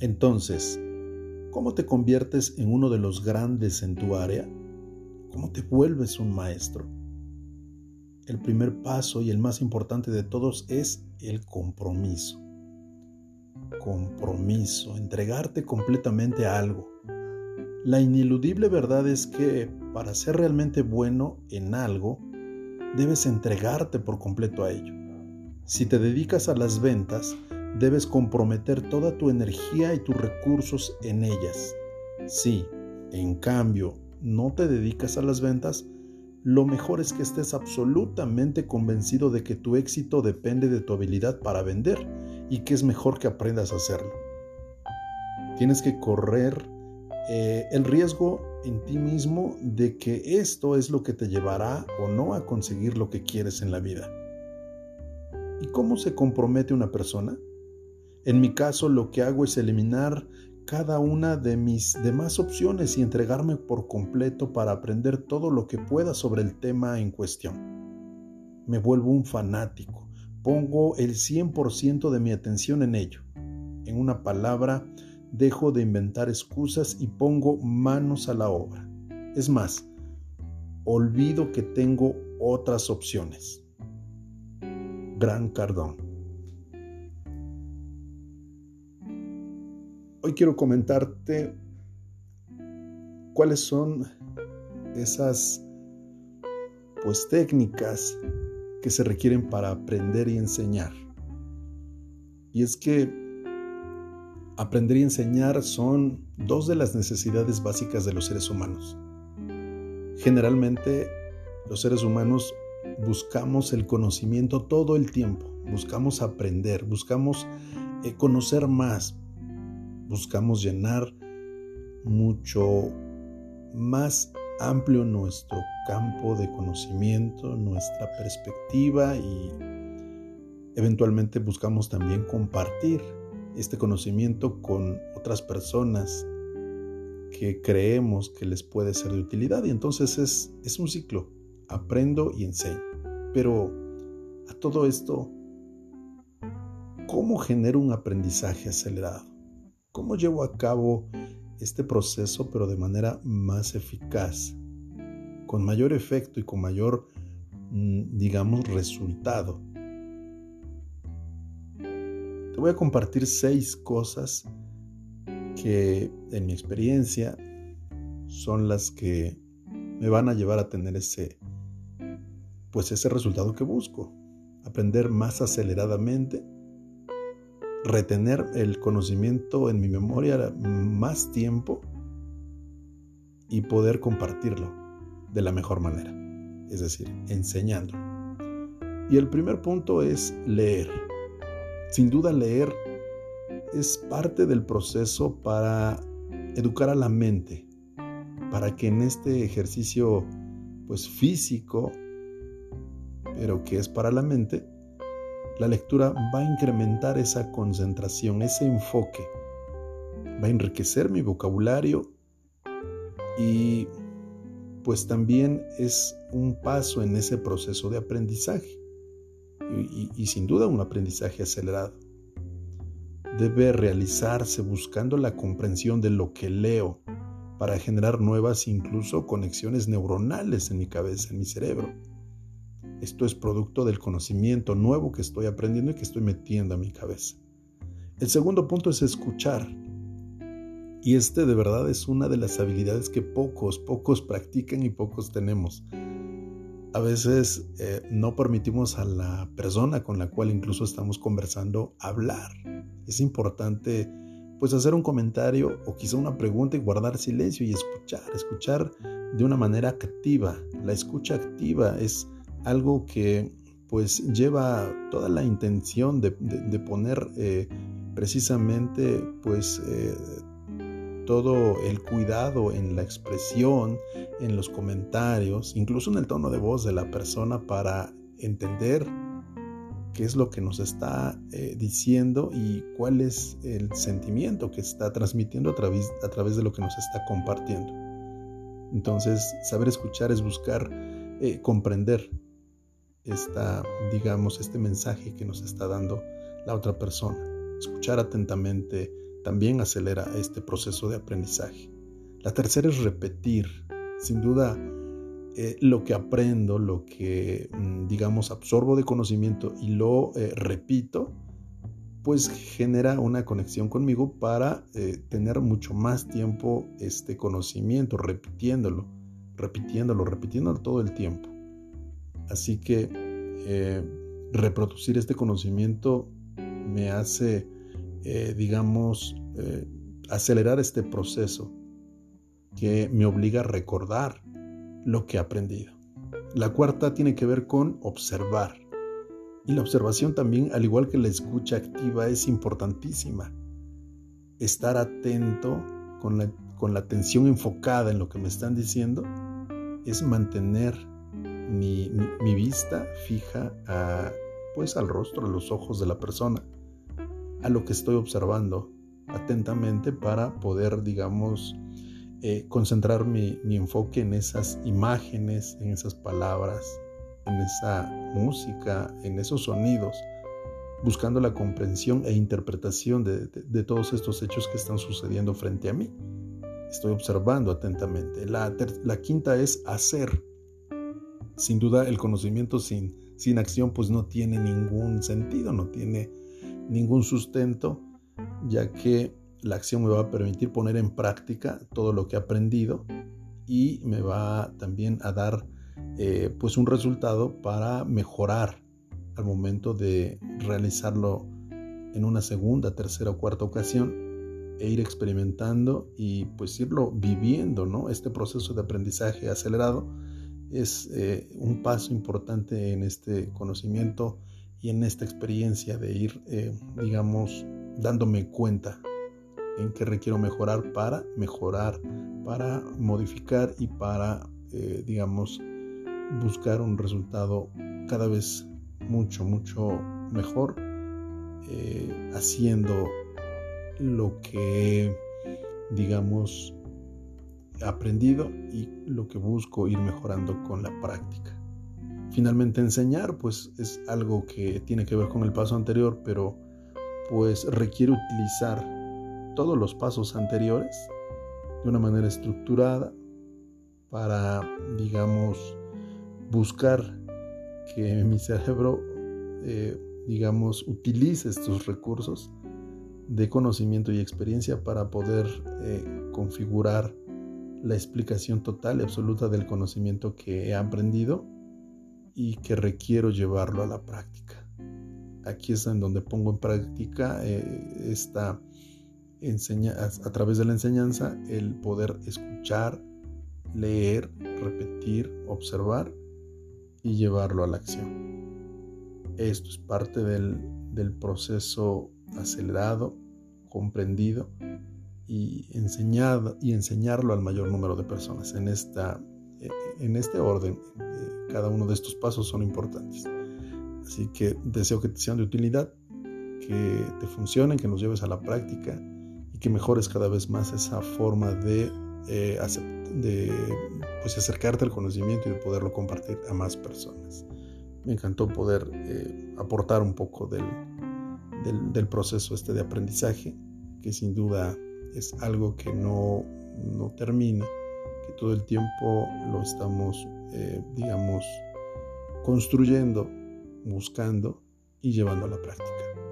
Entonces, ¿cómo te conviertes en uno de los grandes en tu área? ¿Cómo te vuelves un maestro? El primer paso y el más importante de todos es el compromiso. Compromiso, entregarte completamente a algo. La ineludible verdad es que para ser realmente bueno en algo, debes entregarte por completo a ello. Si te dedicas a las ventas, debes comprometer toda tu energía y tus recursos en ellas. Si, en cambio, no te dedicas a las ventas, lo mejor es que estés absolutamente convencido de que tu éxito depende de tu habilidad para vender y que es mejor que aprendas a hacerlo. Tienes que correr eh, el riesgo en ti mismo de que esto es lo que te llevará o no a conseguir lo que quieres en la vida. ¿Y cómo se compromete una persona? En mi caso lo que hago es eliminar cada una de mis demás opciones y entregarme por completo para aprender todo lo que pueda sobre el tema en cuestión. Me vuelvo un fanático, pongo el 100% de mi atención en ello. En una palabra, dejo de inventar excusas y pongo manos a la obra. Es más, olvido que tengo otras opciones. Gran Cardón. Hoy quiero comentarte cuáles son esas pues técnicas que se requieren para aprender y enseñar. Y es que aprender y enseñar son dos de las necesidades básicas de los seres humanos. Generalmente los seres humanos buscamos el conocimiento todo el tiempo, buscamos aprender, buscamos eh, conocer más, buscamos llenar mucho más amplio nuestro campo de conocimiento, nuestra perspectiva y eventualmente buscamos también compartir este conocimiento con otras personas que creemos que les puede ser de utilidad y entonces es, es un ciclo, aprendo y enseño. Pero a todo esto, ¿cómo genero un aprendizaje acelerado? ¿Cómo llevo a cabo este proceso pero de manera más eficaz, con mayor efecto y con mayor, mm, digamos, resultado? Te voy a compartir seis cosas que en mi experiencia son las que me van a llevar a tener ese pues ese resultado que busco, aprender más aceleradamente retener el conocimiento en mi memoria más tiempo y poder compartirlo de la mejor manera, es decir, enseñando. Y el primer punto es leer. Sin duda leer es parte del proceso para educar a la mente, para que en este ejercicio pues físico, pero que es para la mente, la lectura va a incrementar esa concentración, ese enfoque. Va a enriquecer mi vocabulario y pues también es un paso en ese proceso de aprendizaje y, sin duda un aprendizaje acelerado. Debe realizarse buscando la comprensión de lo que leo para generar nuevas incluso conexiones neuronales en mi cabeza, en mi cerebro. Esto es producto del conocimiento nuevo que estoy aprendiendo y que estoy metiendo a mi cabeza. El segundo punto es escuchar. Y este de verdad es una de las habilidades que pocos, pocos practican y pocos tenemos. A veces eh, no permitimos a la persona con la cual incluso estamos conversando hablar. Es importante pues hacer un comentario o quizá una pregunta y guardar silencio y escuchar, escuchar de una manera activa. La escucha activa es algo que pues lleva toda la intención de, poner eh, precisamente pues eh, todo el cuidado en la expresión, en los comentarios, incluso en el tono de voz de la persona para entender qué es lo que nos está eh, diciendo y cuál es el sentimiento que está transmitiendo a través, a través de lo que nos está compartiendo. Entonces, saber escuchar es buscar comprender esta, digamos, este mensaje que nos está dando la otra persona. Escuchar atentamente también acelera este proceso de aprendizaje. La tercera es repetir. Sin duda, eh, lo que aprendo, lo que, mm, digamos, absorbo de conocimiento y lo eh, repito, pues genera una conexión conmigo para eh, tener mucho más tiempo este conocimiento, repitiéndolo, repitiéndolo, repitiéndolo todo el tiempo. Así que reproducir este conocimiento me hace, digamos, acelerar este proceso que me obliga a recordar lo que he aprendido. La cuarta tiene que ver con observar. Y la observación también, al igual que la escucha activa, es importantísima. Estar atento con la, con la atención enfocada en lo que me están diciendo es mantener mi, mi, vista fija a, pues al rostro, a los ojos de la persona, a lo que estoy observando atentamente para poder, digamos, eh, concentrar mi, enfoque en esas imágenes, en esas palabras, en esa música, en esos sonidos, buscando la comprensión e interpretación de, todos estos hechos que están sucediendo frente a mí. Estoy observando atentamente. La, la quinta es hacer. Sin duda el conocimiento sin, sin acción pues no tiene ningún sentido, no tiene ningún sustento, ya que la acción me va a permitir poner en práctica todo lo que he aprendido y me va también a dar eh, pues un resultado para mejorar al momento de realizarlo en una segunda, tercera o cuarta ocasión e ir experimentando y pues irlo viviendo, ¿no? Este proceso de aprendizaje acelerado es eh, un paso importante en este conocimiento y en esta experiencia de ir, eh, digamos, dándome cuenta en qué requiero mejorar para mejorar, para modificar y para, eh, digamos, buscar un resultado cada vez mucho, mucho mejor, haciendo lo que, digamos, aprendido y lo que busco ir mejorando con la práctica. Finalmente enseñar, pues es algo que tiene que ver con el paso anterior, pero pues requiere utilizar todos los pasos anteriores de una manera estructurada para, digamos, buscar que mi cerebro, eh, digamos, utilice estos recursos de conocimiento y experiencia para poder eh, configurar la explicación total y absoluta del conocimiento que he aprendido y que requiero llevarlo a la práctica. Aquí es en donde pongo en práctica eh, esta enseña, a, través de la enseñanza el poder escuchar, leer, repetir, observar y llevarlo a la acción. Esto es parte del, proceso acelerado, comprendido y enseñado y enseñarlo al mayor número de personas. En, esta, en este orden, eh, cada uno de estos pasos son importantes. Así que deseo que te sean de utilidad, que te funcionen, que nos lleves a la práctica que mejores cada vez más esa forma de, eh, de pues, acercarte al conocimiento y de poderlo compartir a más personas. Me encantó poder eh, aportar un poco del, del, proceso este de aprendizaje, que sin duda es algo que no, no termina, que todo el tiempo lo estamos, eh, digamos, construyendo, buscando y llevando a la práctica.